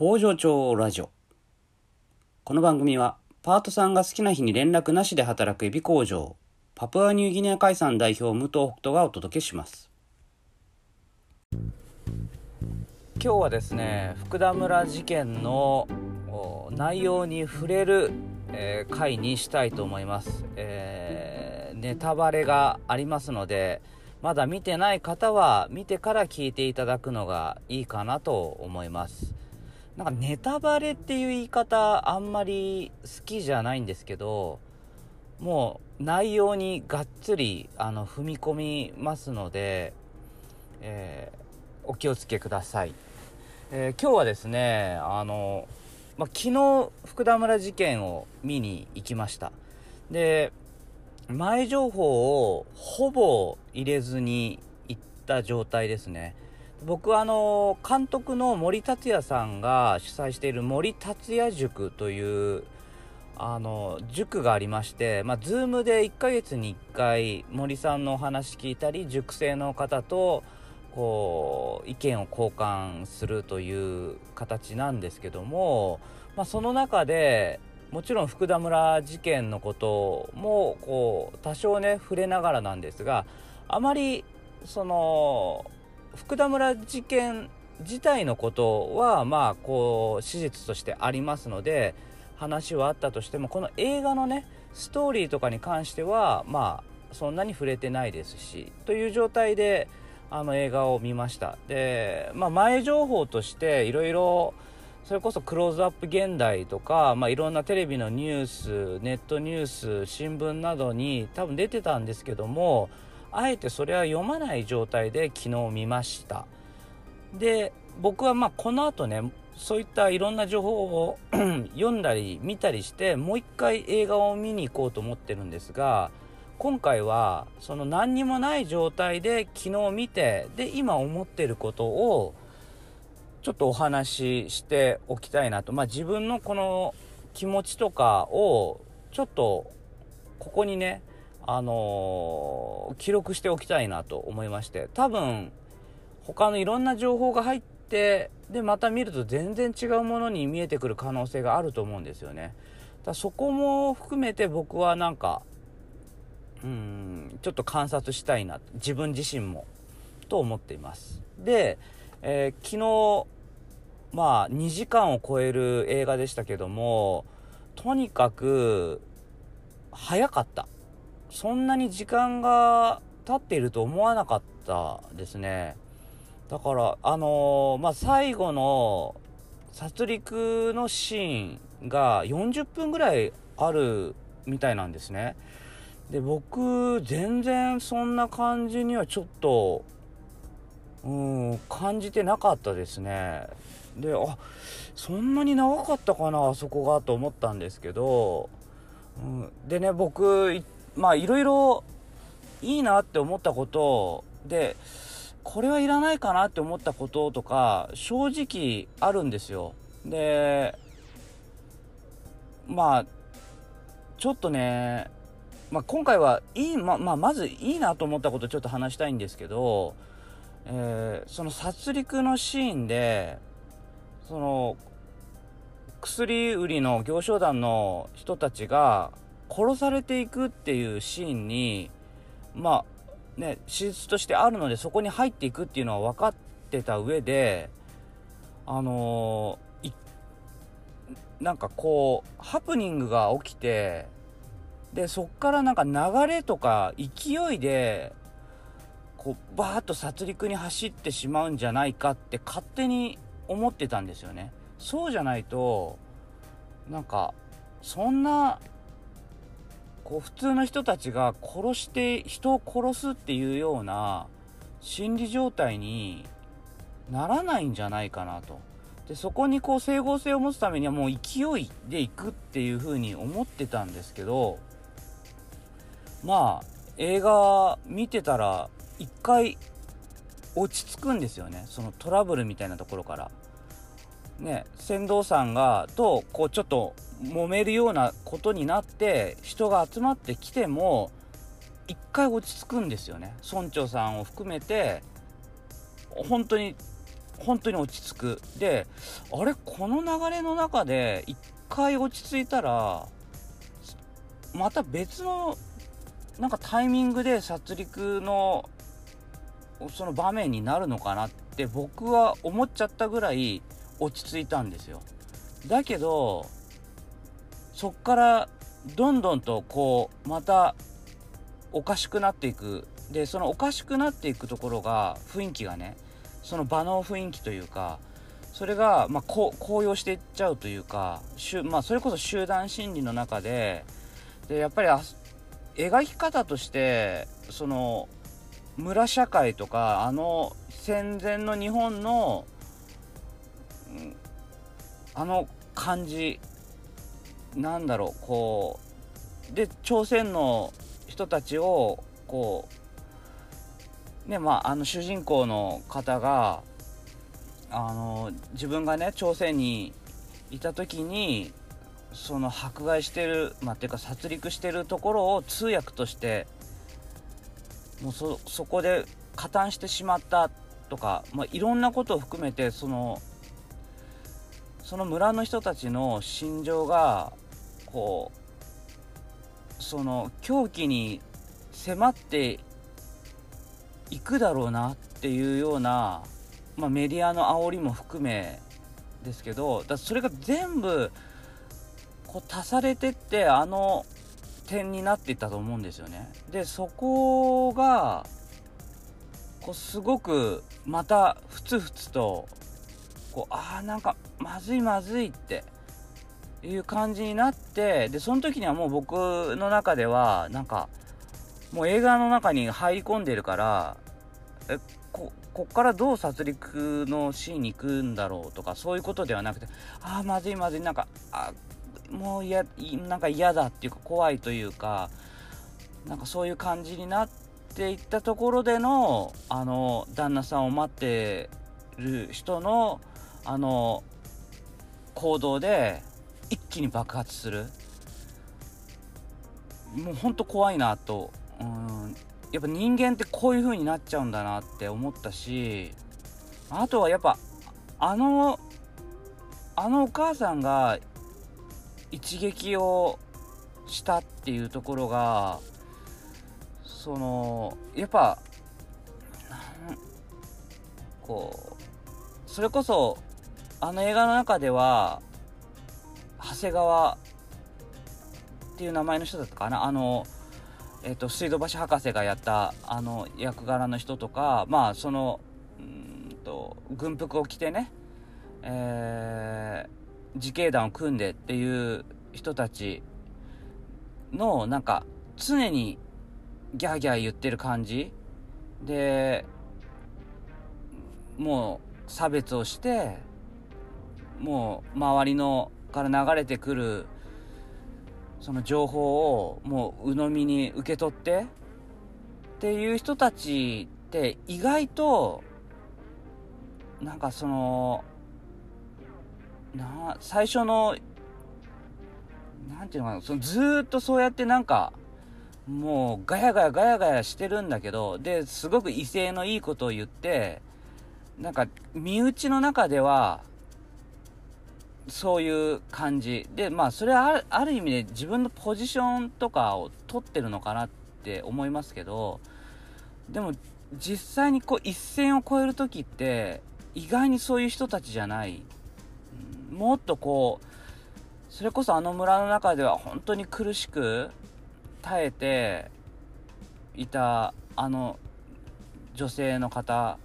工場長ラジオ。この番組はパートさんが好きな日に連絡なしで働くエビ工場パプアニューギニア海産代表武藤北斗がお届けします。今日はですね福田村事件の内容に触れる、えー、回にしたいと思います、えー、ネタバレがありますのでまだ見てない方は見てから聞いていただくのがいいかなと思います。なんかネタバレっていう言い方あんまり好きじゃないんですけどもう内容にがっつりあの踏み込みますので、えー、お気をつけください、えー、今日はですねあの、ま、昨日福田村事件を見に行きました。で前情報をほぼ入れずに行った状態ですね。僕はあの監督の森達也さんが主催している森達也塾というあの塾がありまして、まあ、Zoom で1ヶ月に1回森さんのお話聞いたり塾生の方とこう意見を交換するという形なんですけども、まあ、その中でもちろん福田村事件のこともこう多少ね触れながらなんですがあまりその福田村事件自体のことはまあこう史実としてありますので話はあったとしてもこの映画のねストーリーとかに関してはまあそんなに触れてないですしという状態であの映画を見ました。で、まあ、前情報としていろいろそれこそ「クローズアップ現代」とか、まあ、いろんなテレビのニュースネットニュース新聞などに多分出てたんですけどもあえてそれは読まない状態で昨日見ました。で僕はまあこの後ねそういったいろんな情報を 読んだり見たりしてもう一回映画を見に行こうと思ってるんですが今回はその何にもない状態で昨日見てで今思ってることをちょっとお話ししておきたいなと。まあ自分のこの気持ちとかをちょっとここにねあのー、記録しておきたいなと思いまして多分他のいろんな情報が入ってでまた見ると全然違うものに見えてくる可能性があると思うんですよね。だそこも含めて僕はなんかうんちょっと観察したいな自分自身もと思っています。で、えー、昨日まあ2時間を超える映画でしたけどもとにかく早かった。そんなに時間が経っていると思わなかったですね。だから、あのー、まあ、最後の殺戮のシーンが40分ぐらいあるみたいなんですね。で、僕、全然そんな感じにはちょっと、うん、感じてなかったですね。で、あ、そんなに長かったかな、あそこがと思ったんですけど、うん、でね、僕、まあいろいろいいなって思ったことでこれはいらないかなって思ったこととか正直あるんですよ。でまあちょっとね、まあ、今回はいい、ままあ、まずいいなと思ったことちょっと話したいんですけど、えー、その殺戮のシーンでその薬売りの行商団の人たちが殺されていくっていうシーンにまあね史実としてあるのでそこに入っていくっていうのは分かってた上であのー、なんかこうハプニングが起きてでそっからなんか流れとか勢いでこうバーッと殺戮に走ってしまうんじゃないかって勝手に思ってたんですよね。そうじゃないとなんかそんなこう普通の人たちが殺して人を殺すっていうような心理状態にならないんじゃないかなと。でそこにこう整合性を持つためにはもう勢いでいくっていうふうに思ってたんですけどまあ映画見てたら一回落ち着くんですよねそのトラブルみたいなところから。ね船頭さんがとこうちょっと揉めるようなことになって人が集まってきても一回落ち着くんですよね。村長さんを含めて本当に本当に落ち着く。であれこの流れの中で一回落ち着いたらまた別のなんかタイミングで殺戮のその場面になるのかなって僕は思っちゃったぐらい落ち着いたんですよ。だけどそっからどんどんとこうまたおかしくなっていく。でそのおかしくなっていくところが雰囲気がねその場の雰囲気というかそれが、まあ、高揚していっちゃうというか、まあ、それこそ集団心理の中ででやっぱり描き方としてその村社会とかあの戦前の日本の、あの感じなんだろうこうで朝鮮の人たちをこうねまああの主人公の方があの自分がね朝鮮にいた時にその迫害してるまあっていうか殺戮してるところを通訳としてもうそそこで加担してしまったとか、まあ、いろんなことを含めてそのその村の人たちの心情がこうその狂気に迫っていくだろうなっていうような、まあ、メディアの煽りも含めですけどだそれが全部こう足されてってあの点になっていったと思うんですよね。でそこがこうすごくまたふつふつとこうああなんかまずいまずいっていう感じになってでその時にはもう僕の中ではなんかもう映画の中に入り込んでるからえここっからどう殺戮のシーンに行くんだろうとかそういうことではなくてああまずいまずいなんかあもう嫌なんか嫌だっていうか怖いというかなんかそういう感じになっていったところでのあの旦那さんを待ってる人のあの行動で一気に爆発する。もうほんと怖いなと。うん。やっぱ人間ってこういう風になっちゃうんだなって思ったしあとはやっぱあのあのお母さんが一撃をしたっていうところがそのやっぱこうそれこそあの映画の中では長谷川っていう名前の人だったかな。あの、えーと、水道橋博士がやったあの役柄の人とかまあそのうんと軍服を着てね、えー、自警団を組んでっていう人たちのなんか常にギャーギャー言ってる感じ。でもう差別をしてもう周りのから流れてくるその情報をもう鵜呑みに受け取ってっていう人たちって意外となんかそのな最初のなんていうのかなそのずっとそうやってなんかもうガヤガヤガヤガヤしてるんだけどですごく威勢のいいことを言ってなんか身内の中ではそういう感じ。でまあそれはある意味で自分のポジションとかを取ってるのかなって思いますけどでも実際にこう一線を越える時って意外にそういう人たちじゃない、もっとこうそれこそあの村の中では本当に苦しく耐えていたあの女性の方。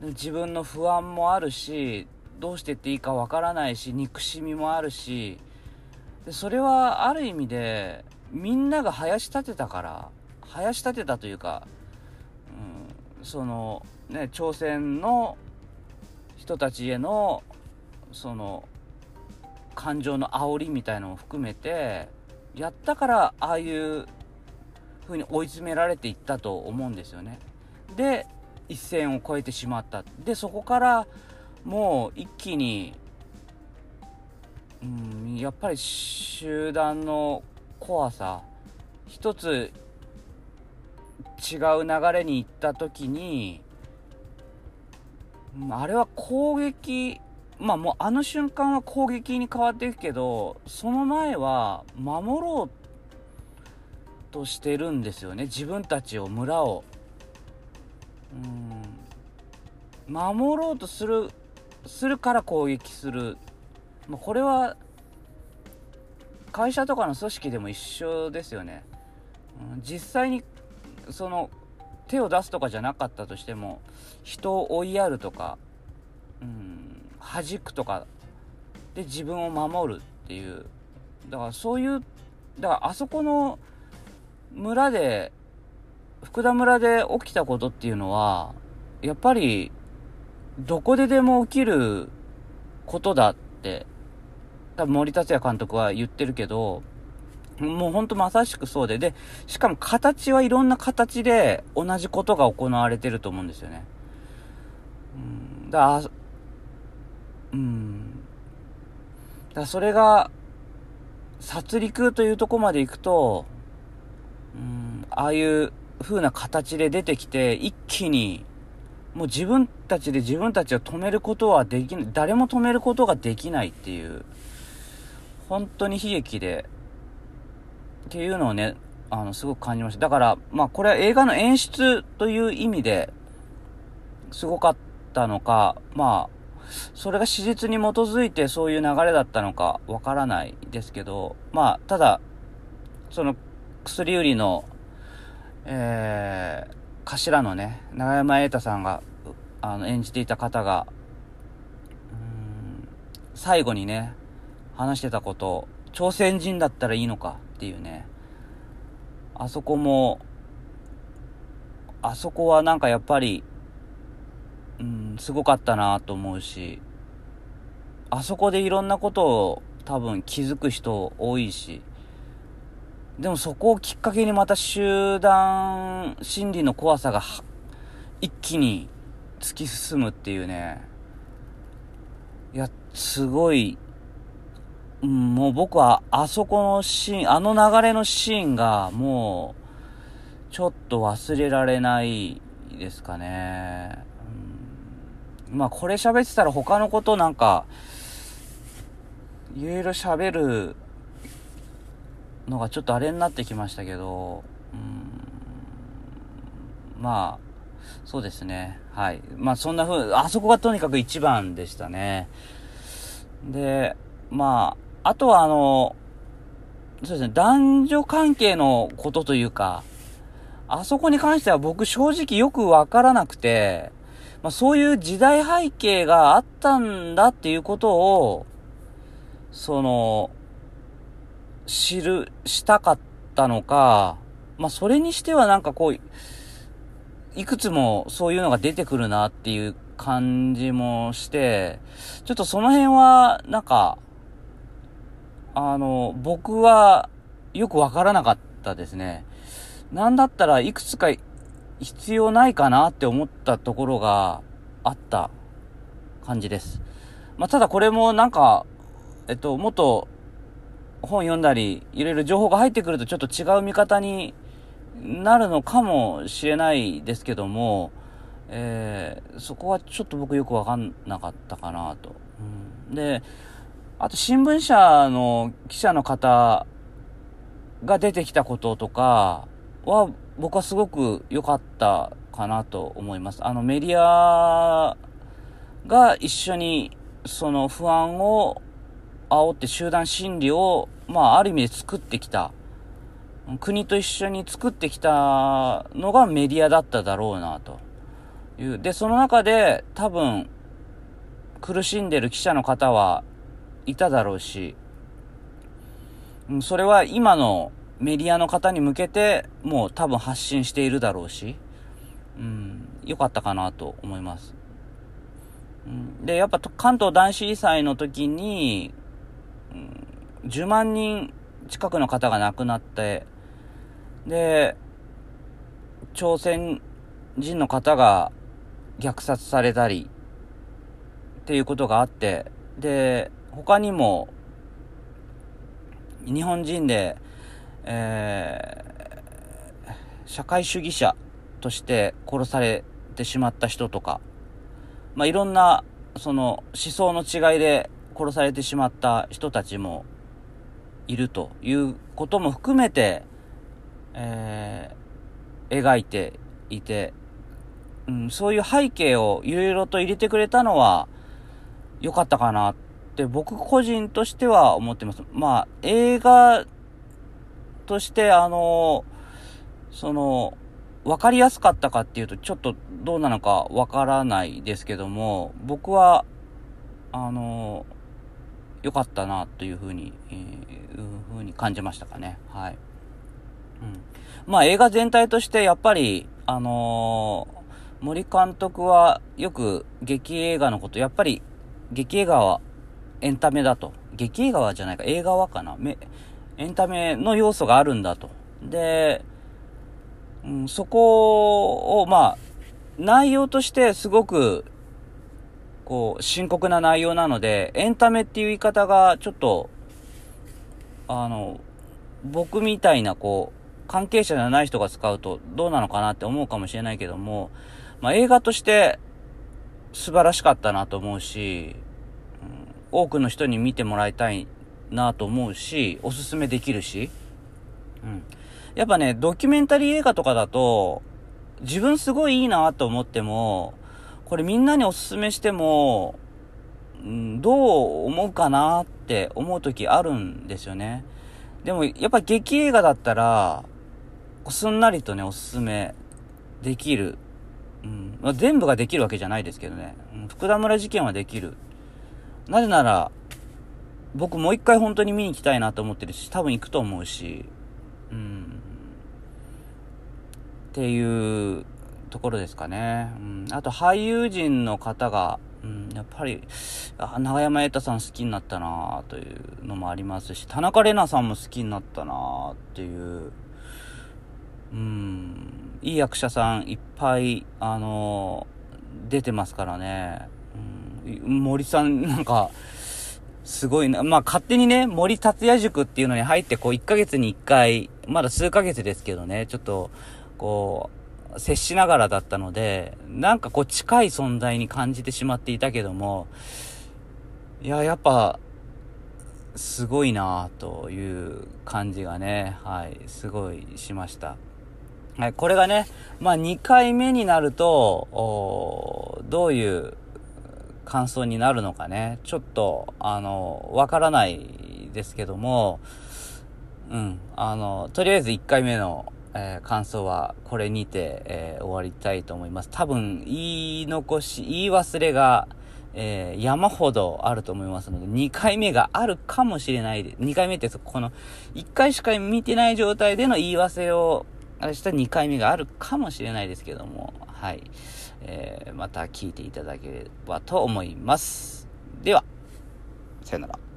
自分の不安もあるしどうしてっていいかわからないし憎しみもあるしでそれはある意味でみんなが林立てたから林立てたというか、うん、そのね朝鮮の人たちへのその感情の煽りみたいのも含めてやったからああいう風に追い詰められていったと思うんですよね。で一線を越えてしまったでそこからもう一気に、うん、やっぱり集団の怖さ。一つ違う流れに行った時にあれは攻撃まあもうあの瞬間は攻撃に変わっていくけどその前は守ろうとしてるんですよね。自分たちを村を。うん。守ろうとするするから攻撃する、まあ、これは会社とかの組織でも一緒ですよね、うん、実際にその手を出すとかじゃなかったとしても人を追いやるとか、うん、弾くとかで自分を守るっていう。だからそういうだからあそこの村で福田村で起きたことっていうのはやっぱりどこででも起きることだって多分森達也監督は言ってるけどもうほんとまさしくそうででしかも形はいろんな形で同じことが行われてると思うんですよね。うんだうん。だそれが殺戮というとこまで行くとうんああいう風な形で出てきて、一気に、もう自分たちで自分たちを止めることはできない、誰も止めることができないっていう、本当に悲劇で、っていうのをね、あの、すごく感じました。だから、まあ、これは映画の演出という意味で、すごかったのか、まあ、それが史実に基づいてそういう流れだったのかわからないですけど、まあ、ただ、その薬売りのえー、頭のね、永山瑛太さんが、あの、演じていた方が、最後にね、話してたこと、朝鮮人だったらいいのかっていうね、あそこも、あそこはなんかやっぱり、うん、すごかったなと思うし、あそこでいろんなことを多分気づく人多いし、でもそこをきっかけにまた集団心理の怖さが一気に突き進むっていうね。いや、すごい、もう僕はあそこのシーン、あの流れのシーンがもう、ちょっと忘れられないですかね。まあこれ喋ってたら他のことなんか、いろいろ喋るのがちょっとあれになってきましたけど、うん、まあ、そうですね。はい。まあそんな風、あそこがとにかく一番でしたね。で、まあ、あとはあの、そうですね、男女関係のことというか、あそこに関しては僕正直よくわからなくて、まあそういう時代背景があったんだっていうことを、その、知る、したかったのか、まあ、それにしてはなんかこう、いくつもそういうのが出てくるなっていう感じもして、ちょっとその辺は、なんか、あの、僕はよくわからなかったですね。なんだったらいくつか必要ないかなって思ったところがあった感じです。まあ、ただこれもなんか、えっと、もっと本読んだり、いろいろ情報が入ってくるとちょっと違う見方になるのかもしれないですけども、えー、そこはちょっと僕よくわかんなかったかなと。うん、で、あと新聞社の記者の方が出てきたこととかは僕はすごく良かったかなと思います。あのメディアが一緒にその不安を煽って集団心理を、まあ、ある意味で作ってきた。国と一緒に作ってきたのがメディアだっただろうな、という。で、その中で多分、苦しんでる記者の方はいただろうし、それは今のメディアの方に向けて、もう多分発信しているだろうし、うん、良かったかなと思います。で、やっぱ関東大震災の時に、10万人近くの方が亡くなって、で、朝鮮人の方が虐殺されたり、っていうことがあって、で、他にも、日本人で、えー、社会主義者として殺されてしまった人とか、まあ、いろんな、その、思想の違いで殺されてしまった人たちもいるということも含めて、えー、描いていて、うん、そういう背景をいろいろと入れてくれたのは良かったかなって僕個人としては思ってます。まあ、映画としてあの、その、わかりやすかったかっていうとちょっとどうなのかわからないですけども、僕は、あの、良かったなというふうに、えー、ふうに感じましたかね。はい。うん。まあ映画全体としてやっぱり、あのー、森監督はよく劇映画のこと、やっぱり劇映画はエンタメだと。劇映画はじゃないか、映画はかな。めエンタメの要素があるんだと。で、うん、そこを、まあ、内容としてすごくこう、深刻な内容なので、エンタメっていう言い方がちょっと、あの、僕みたいなこう、関係者じゃない人が使うとどうなのかなって思うかもしれないけども、まあ、映画として素晴らしかったなと思うし、うん、多くの人に見てもらいたいなと思うし、おすすめできるし、うん。やっぱね、ドキュメンタリー映画とかだと、自分すごいいいなと思っても、これみんなにおすすめしても、うん、どう思うかなって思う時あるんですよね。でも、やっぱ劇映画だったら、すんなりとね、おすすめできる。うん。まあ、全部ができるわけじゃないですけどね。うん、福田村事件はできる。なぜなら、僕もう一回本当に見に行きたいなと思ってるし、多分行くと思うし、うん。っていうところですかね。うん、あと俳優陣の方が、うん、やっぱり、あ永山瑛太さん好きになったなというのもありますし、田中玲奈さんも好きになったなっていう、うん、いい役者さんいっぱい、あの出てますからね。うん、森さんなんか、すごいな。まあ、勝手にね、森達也塾っていうのに入って、こう、1ヶ月に1回、まだ数ヶ月ですけどね、ちょっと、こう、接しながらだったので、なんかこう近い存在に感じてしまっていたけども、いや、やっぱ、すごいなという感じがね、はい、すごいしました。はい、これがね、まあ2回目になると、どういう感想になるのかね、ちょっと、あの、わからないですけども、うん、あの、とりあえず1回目のえー、感想はこれにて、えー、終わりたいと思います。多分、言い残し、言い忘れが、えー、山ほどあると思いますので、2回目があるかもしれないで、2回目ってこの、1回しか見てない状態での言い忘れを、明日2回目があるかもしれないですけども、はい。えー、また聞いていただければと思います。では、さよなら。